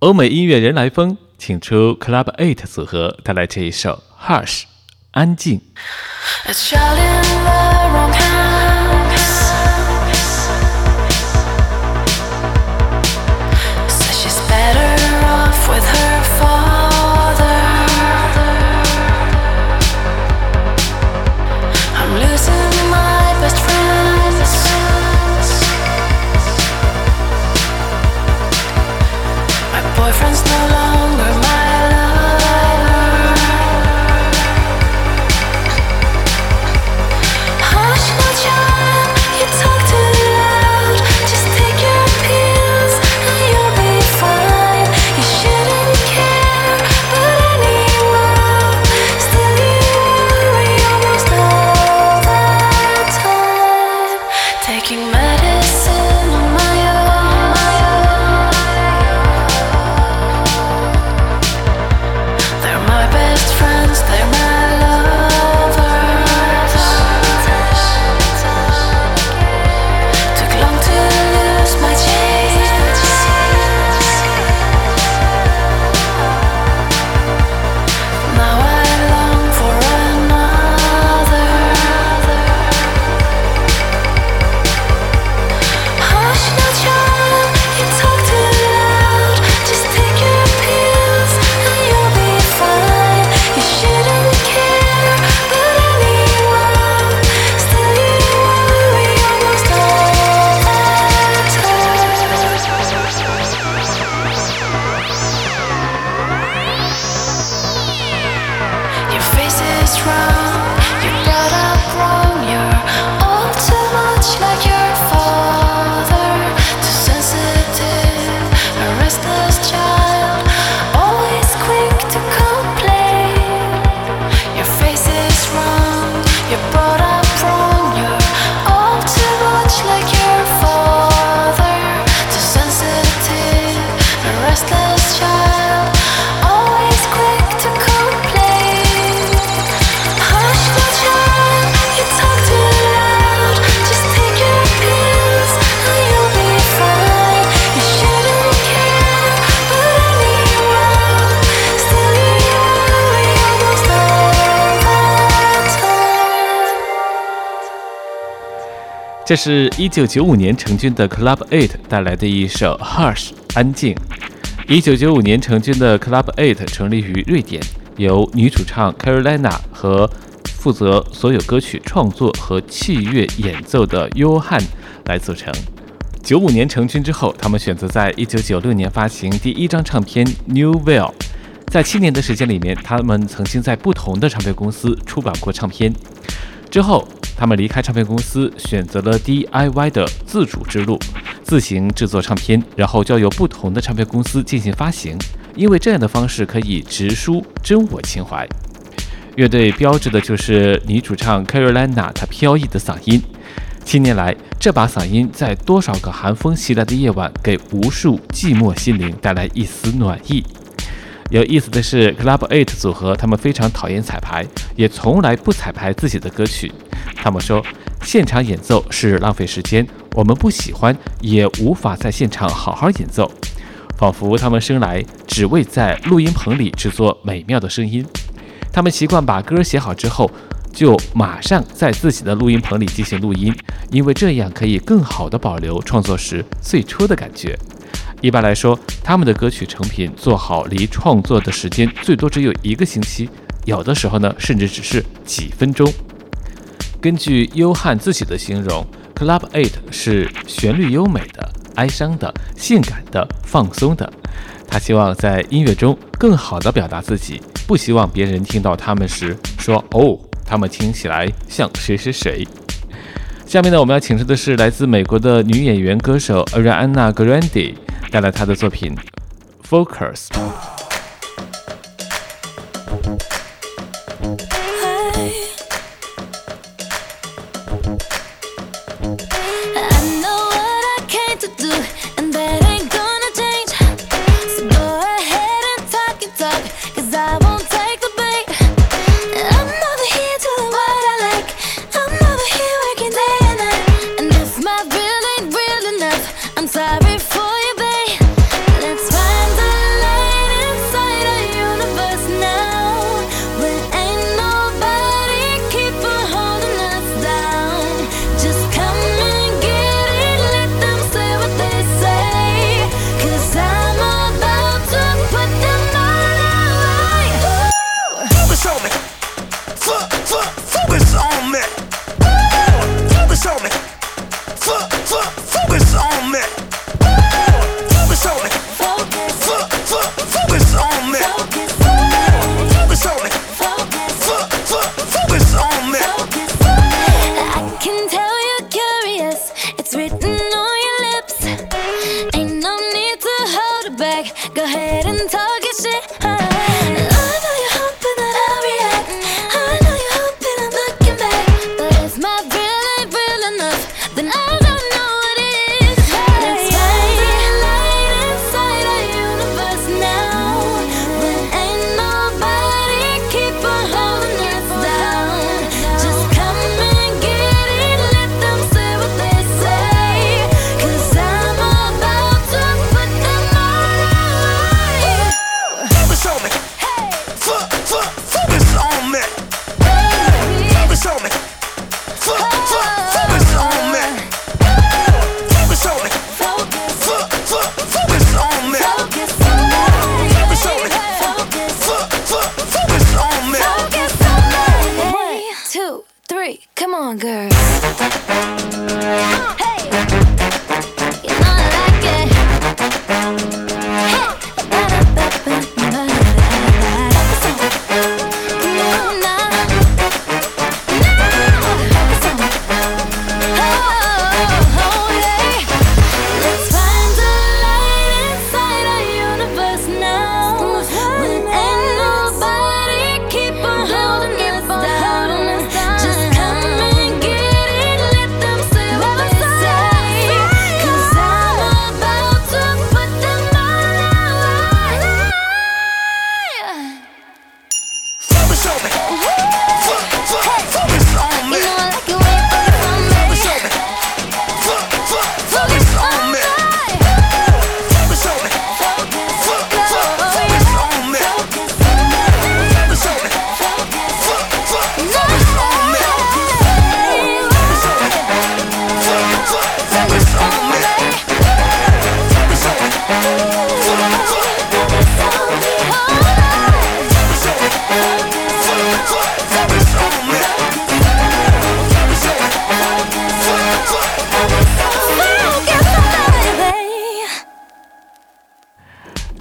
欧美音乐人来疯，请出 Club Eight 组合带来这一首《Hush》，安静。这是一九九五年成军的 Club Eight 带来的一首 Hush 安静。一九九五年成军的 Club Eight 成立于瑞典，由女主唱 Carolina 和负责所有歌曲创作和器乐演奏的约翰来组成。九五年成军之后，他们选择在一九九六年发行第一张唱片 New Well。在七年的时间里面，他们曾经在不同的唱片公司出版过唱片。之后。他们离开唱片公司，选择了 DIY 的自主之路，自行制作唱片，然后交由不同的唱片公司进行发行。因为这样的方式可以直抒真我情怀。乐队标志的就是女主唱 Carolina 她飘逸的嗓音。七年来，这把嗓音在多少个寒风袭来的夜晚，给无数寂寞心灵带来一丝暖意。有意思的是，Club Eight 组合他们非常讨厌彩排，也从来不彩排自己的歌曲。他们说，现场演奏是浪费时间，我们不喜欢，也无法在现场好好演奏，仿佛他们生来只为在录音棚里制作美妙的声音。他们习惯把歌写好之后，就马上在自己的录音棚里进行录音，因为这样可以更好地保留创作时最初的感觉。一般来说，他们的歌曲成品做好离创作的时间最多只有一个星期，有的时候呢，甚至只是几分钟。根据优汉自己的形容，Club Eight 是旋律优美的、哀伤的、性感的、放松的。他希望在音乐中更好地表达自己，不希望别人听到他们时说：“哦，他们听起来像谁谁谁。”下面呢，我们要请出的是来自美国的女演员歌手 Ariana Grande。带来他的作品《Focus》。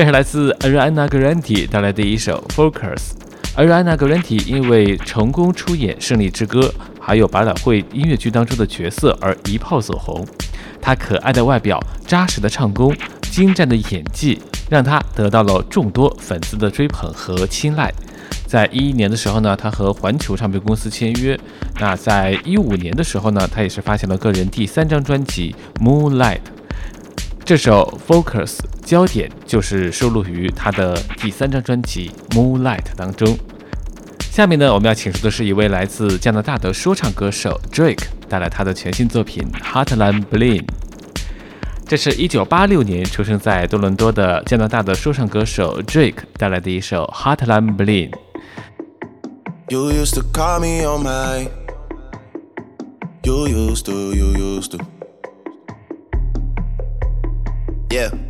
这是来自 Ariana Grande 带来的一首《Focus》。Ariana Grande 因为成功出演《胜利之歌》还有百老汇音乐剧当中的角色而一炮走红。她可爱的外表、扎实的唱功、精湛的演技，让她得到了众多粉丝的追捧和青睐。在一一年的时候呢，她和环球唱片公司签约。那在一五年的时候呢，她也是发行了个人第三张专辑《Moonlight》。这首《Focus》焦点就是收录于他的第三张专辑《Moonlight》当中。下面呢，我们要请出的是一位来自加拿大的说唱歌手 Drake 带来他的全新作品《Hotline Bling》。这是一九八六年出生在多伦多的加拿大的说唱歌手 Drake 带来的一首《Hotline Bling》。You used to call me on my. You used to, you used to. Yeah.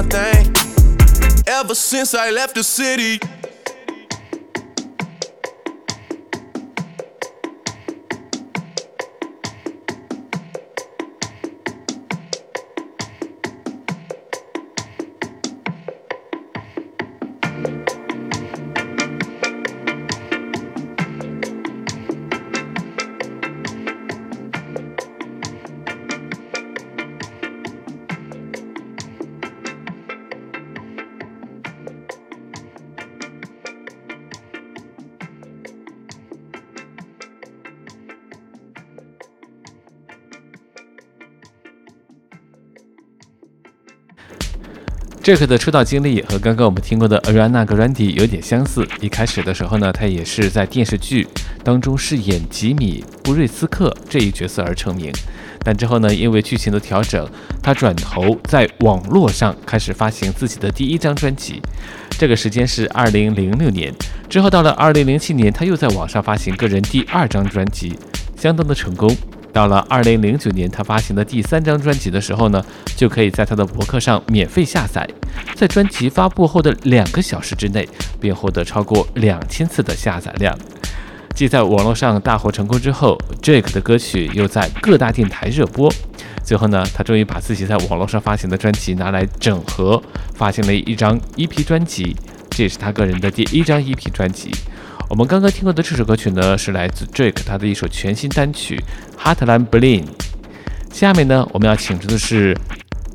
one thing. Ever since I left the city. 这个的出道经历和刚刚我们听过的 Ariana Grande 有点相似。一开始的时候呢，他也是在电视剧当中饰演吉米·布瑞斯克这一角色而成名。但之后呢，因为剧情的调整，他转头在网络上开始发行自己的第一张专辑。这个时间是2006年。之后到了2007年，他又在网上发行个人第二张专辑，相当的成功。到了二零零九年，他发行的第三张专辑的时候呢，就可以在他的博客上免费下载。在专辑发布后的两个小时之内，便获得超过两千次的下载量。继在网络上大获成功之后，Drake 的歌曲又在各大电台热播。最后呢，他终于把自己在网络上发行的专辑拿来整合，发行了一张 EP 专辑。这也是他个人的第一张 EP 专辑。我们刚刚听过的这首歌曲呢，是来自 Drake 他的一首全新单曲《Hotline Bling》。下面呢，我们要请出的是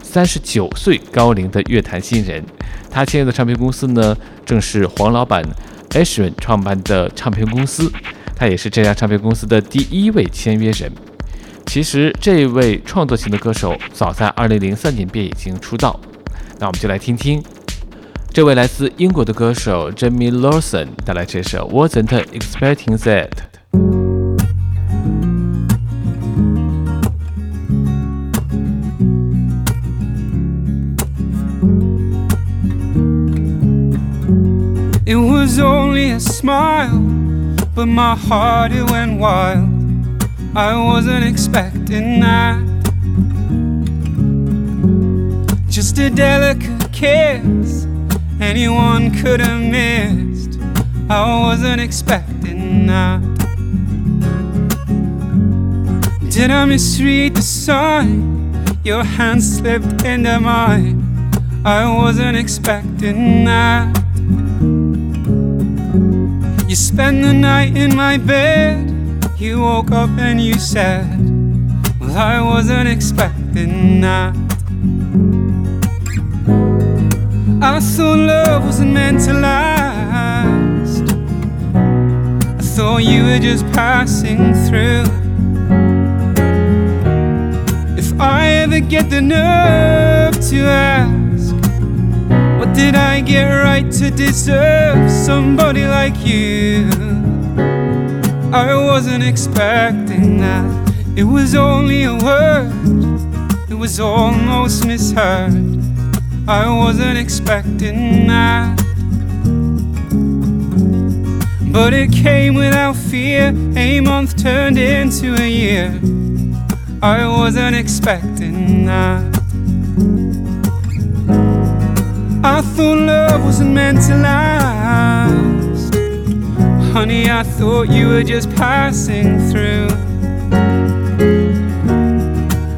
三十九岁高龄的乐坛新人，他签约的唱片公司呢，正是黄老板 Ashwin 创办的唱片公司，他也是这家唱片公司的第一位签约人。其实，这位创作型的歌手早在二零零三年便已经出道，那我们就来听听。这位来自英国的歌手 Jamie Lawson 带来这首 Wasn't Expecting That。 It was only a smile, but my heart it went wild. I wasn't expecting that. Just a delicate kiss, anyone could have missed. I wasn't expecting that. Did I misread the sign? Your hand slipped into mine. I wasn't expecting that. You spent the night in my bed. You woke up and you said, Well, I wasn't expecting that. I thought love wasn't meant to last. I thought you were just passing through. If I ever get the nerve to ask, what did I get right to deserve somebody like you? I wasn't expecting that. It was only a word, it was almost misheard. I wasn't expecting that. But it came without fear. A month turned into a year. I wasn't expecting that. I thought love wasn't meant to last. Honey, I thought you were just passing through.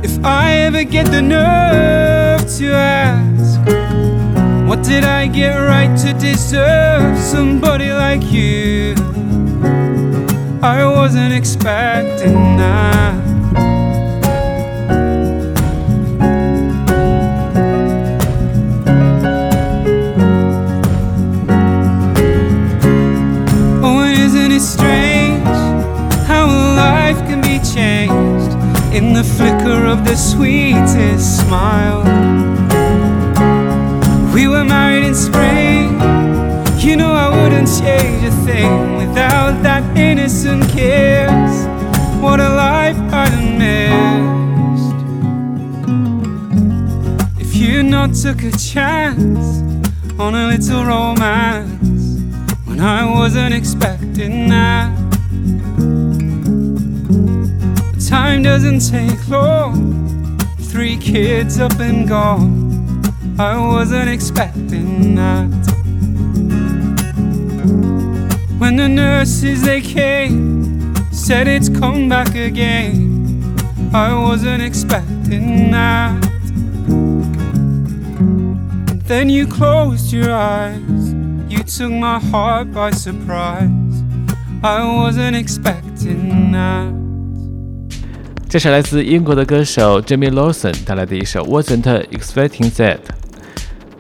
If I ever get the nerve to ask, what did I get right to deserve somebody like you? I wasn't expecting that. Oh, and isn't it strange how life can be changed in the flicker of the sweetest smile? We were married in spring. You know I wouldn't change a thing without that innocent kiss. What a life I'd have missed if you not took a chance on a little romance when I wasn't expecting that. Time doesn't take long. Three kids up and gone. I wasn't expecting that. When the nurses they came, said it's come back again. I wasn't expecting that. Then you closed your eyes. You took my heart by surprise. I wasn't expecting that. 这是来自英国的歌手 Jamie Lawson 带来的一首 Wasn't Expecting That。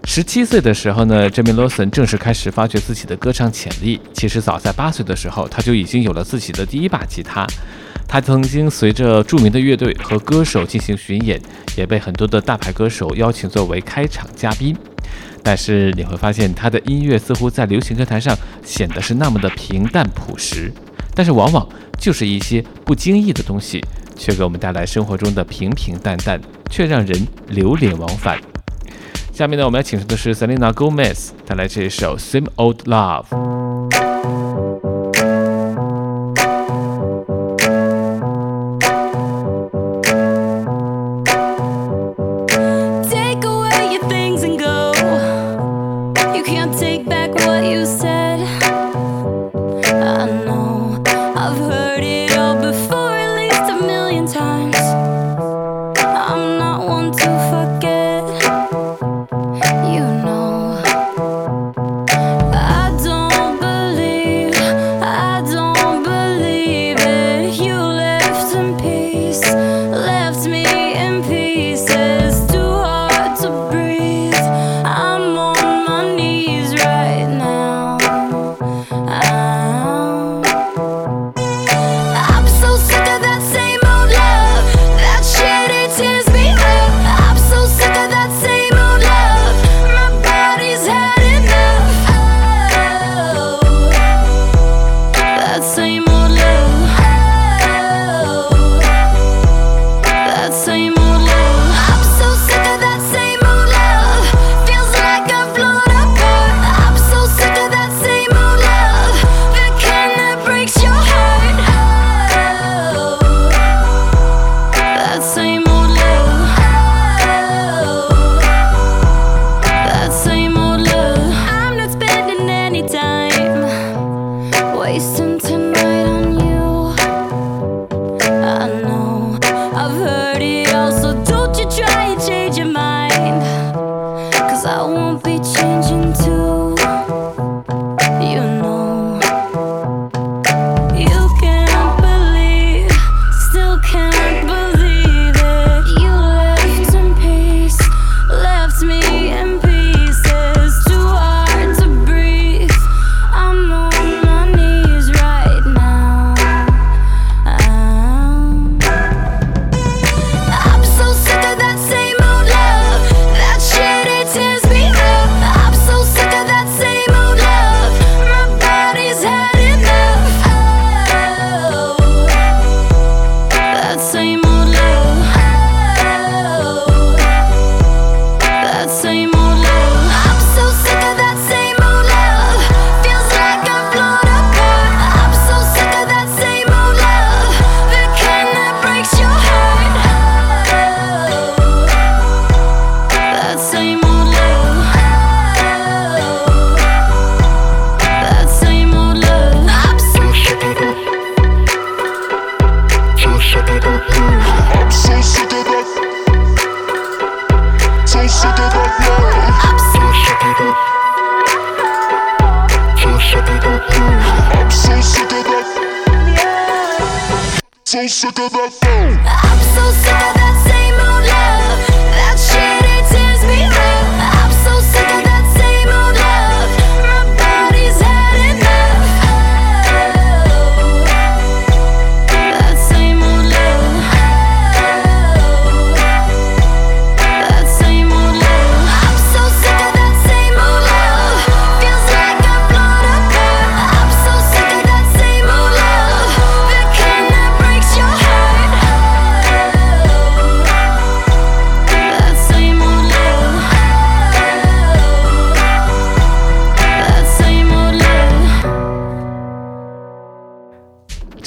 十七岁的时候呢，Jamie Lawson 正式开始发掘自己的歌唱潜力。其实早在八岁的时候，他就已经有了自己的第一把吉他。他曾经随着著名的乐队和歌手进行巡演，也被很多的大牌歌手邀请作为开场嘉宾。但是你会发现，他的音乐似乎在流行歌坛上显得是那么的平淡朴实，但是往往就是一些不经意的东西，却给我们带来生活中的平平淡淡，却让人流连忘返。下面呢，我们要请出的是 Selena Gomez 带来这一首《Same Old Love》。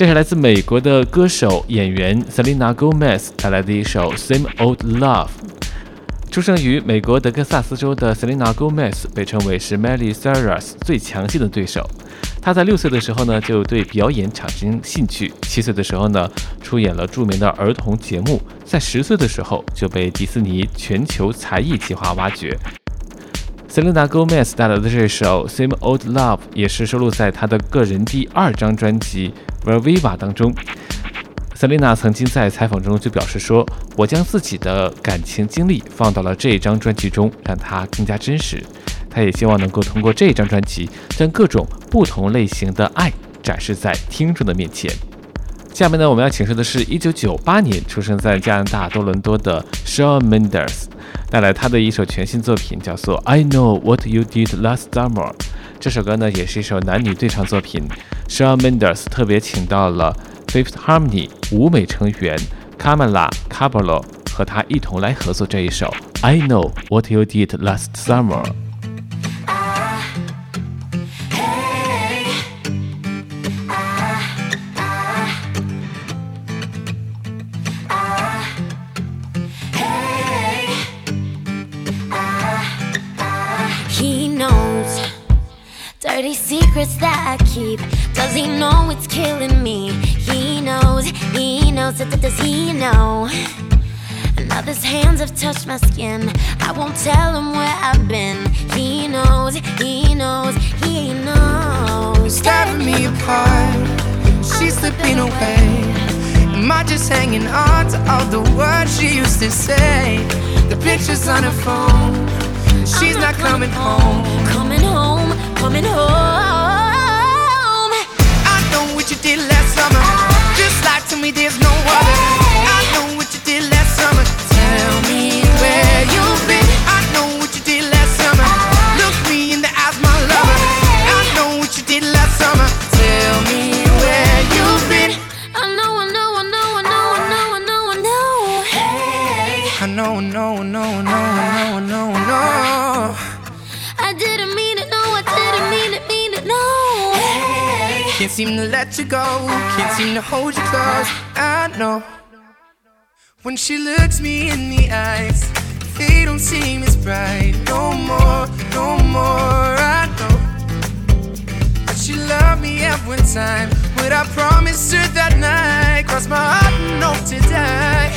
这是来自美国的歌手演员 Selena Gomez 带来的一首《Same Old Love》。出生于美国德克萨斯州的 Selena Gomez 被称为是 Miley Cyrus 最强劲的对手。她在六岁的时候呢，就对表演产生兴趣。七岁的时候呢，出演了著名的儿童节目。在十岁的时候，就被迪士尼全球才艺计划挖掘。Selena Gomez 带来的这首《Same Old Love》也是收录在她的个人第二张专辑《Verviva》当中。Selena 曾经在采访中就表示说：“我将自己的感情经历放到了这张专辑中，让它更加真实。她也希望能够通过这张专辑，将各种不同类型的爱展示在听众的面前。”下面呢，我们要请出的是1998年出生在加拿大多伦多的 Shawn Mendes，带来他的一首全新作品，叫做《I Know What You Did Last Summer》。这首歌呢，也是一首男女对唱作品。Shawn Mendes 特别请到了 Fifth Harmony 舞美成员 Camila Cabello 和他一同来合作这一首《I Know What You Did Last Summer》。Dirty secrets that I keep. Does he know it's killing me? He knows, he knows, does does he know? Now his hands have touched my skin. I won't tell him where I've been. He knows, he knows, he knows. tearing me apart. She's slipping away. Am I just hanging on to all the words she used to say? The pictures on her phone. She's not coming home. Coming home. I know what you did last summer. Just lie to me, there's no other. I know what you did last summer. Tell me where you've been. Seem to let you go. Can't seem to hold you close. I know. When she looks me in the eyes, they don't seem as bright. No more, no more. I know. But she loved me every time. What I promised her that night. Cross my heart and hope to die.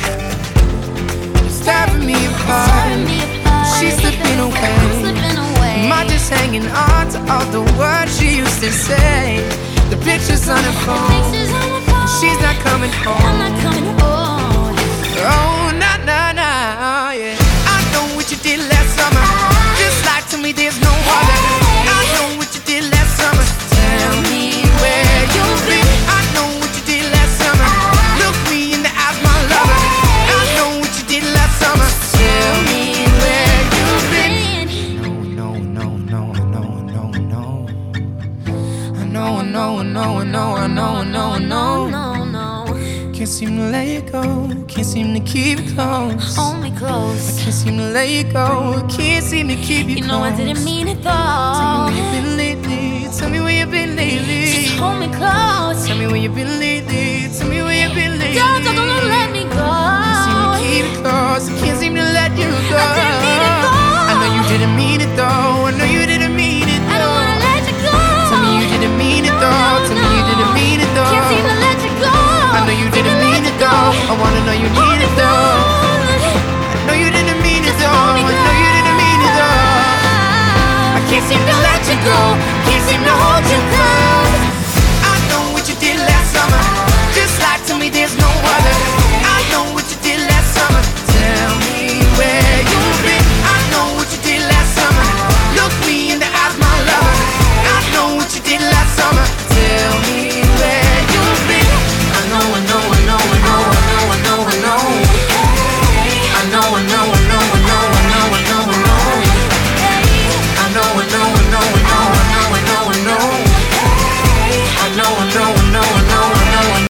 It's tearing me apart. tearing me apart. She's slipping away. I'm slipping away. Am I just hanging on to all the words she used to say? The pictures on her phone. On my phone. She's not coming I'm home. not coming home. Oh, keep you close. Hold me close. I can't seem to let you go. I can't seem to keep you, you close. You know I didn't mean it though. Tell me where you've been lately. Tell me where you've been lately. Just hold me close. Tell me where you've been lately. Tell me where you've been lately. Girl, don't, don't let me go. I can't seem to keep you close. I can't seem to let you go. I, didn't mean it though. I know you didn't mean it though.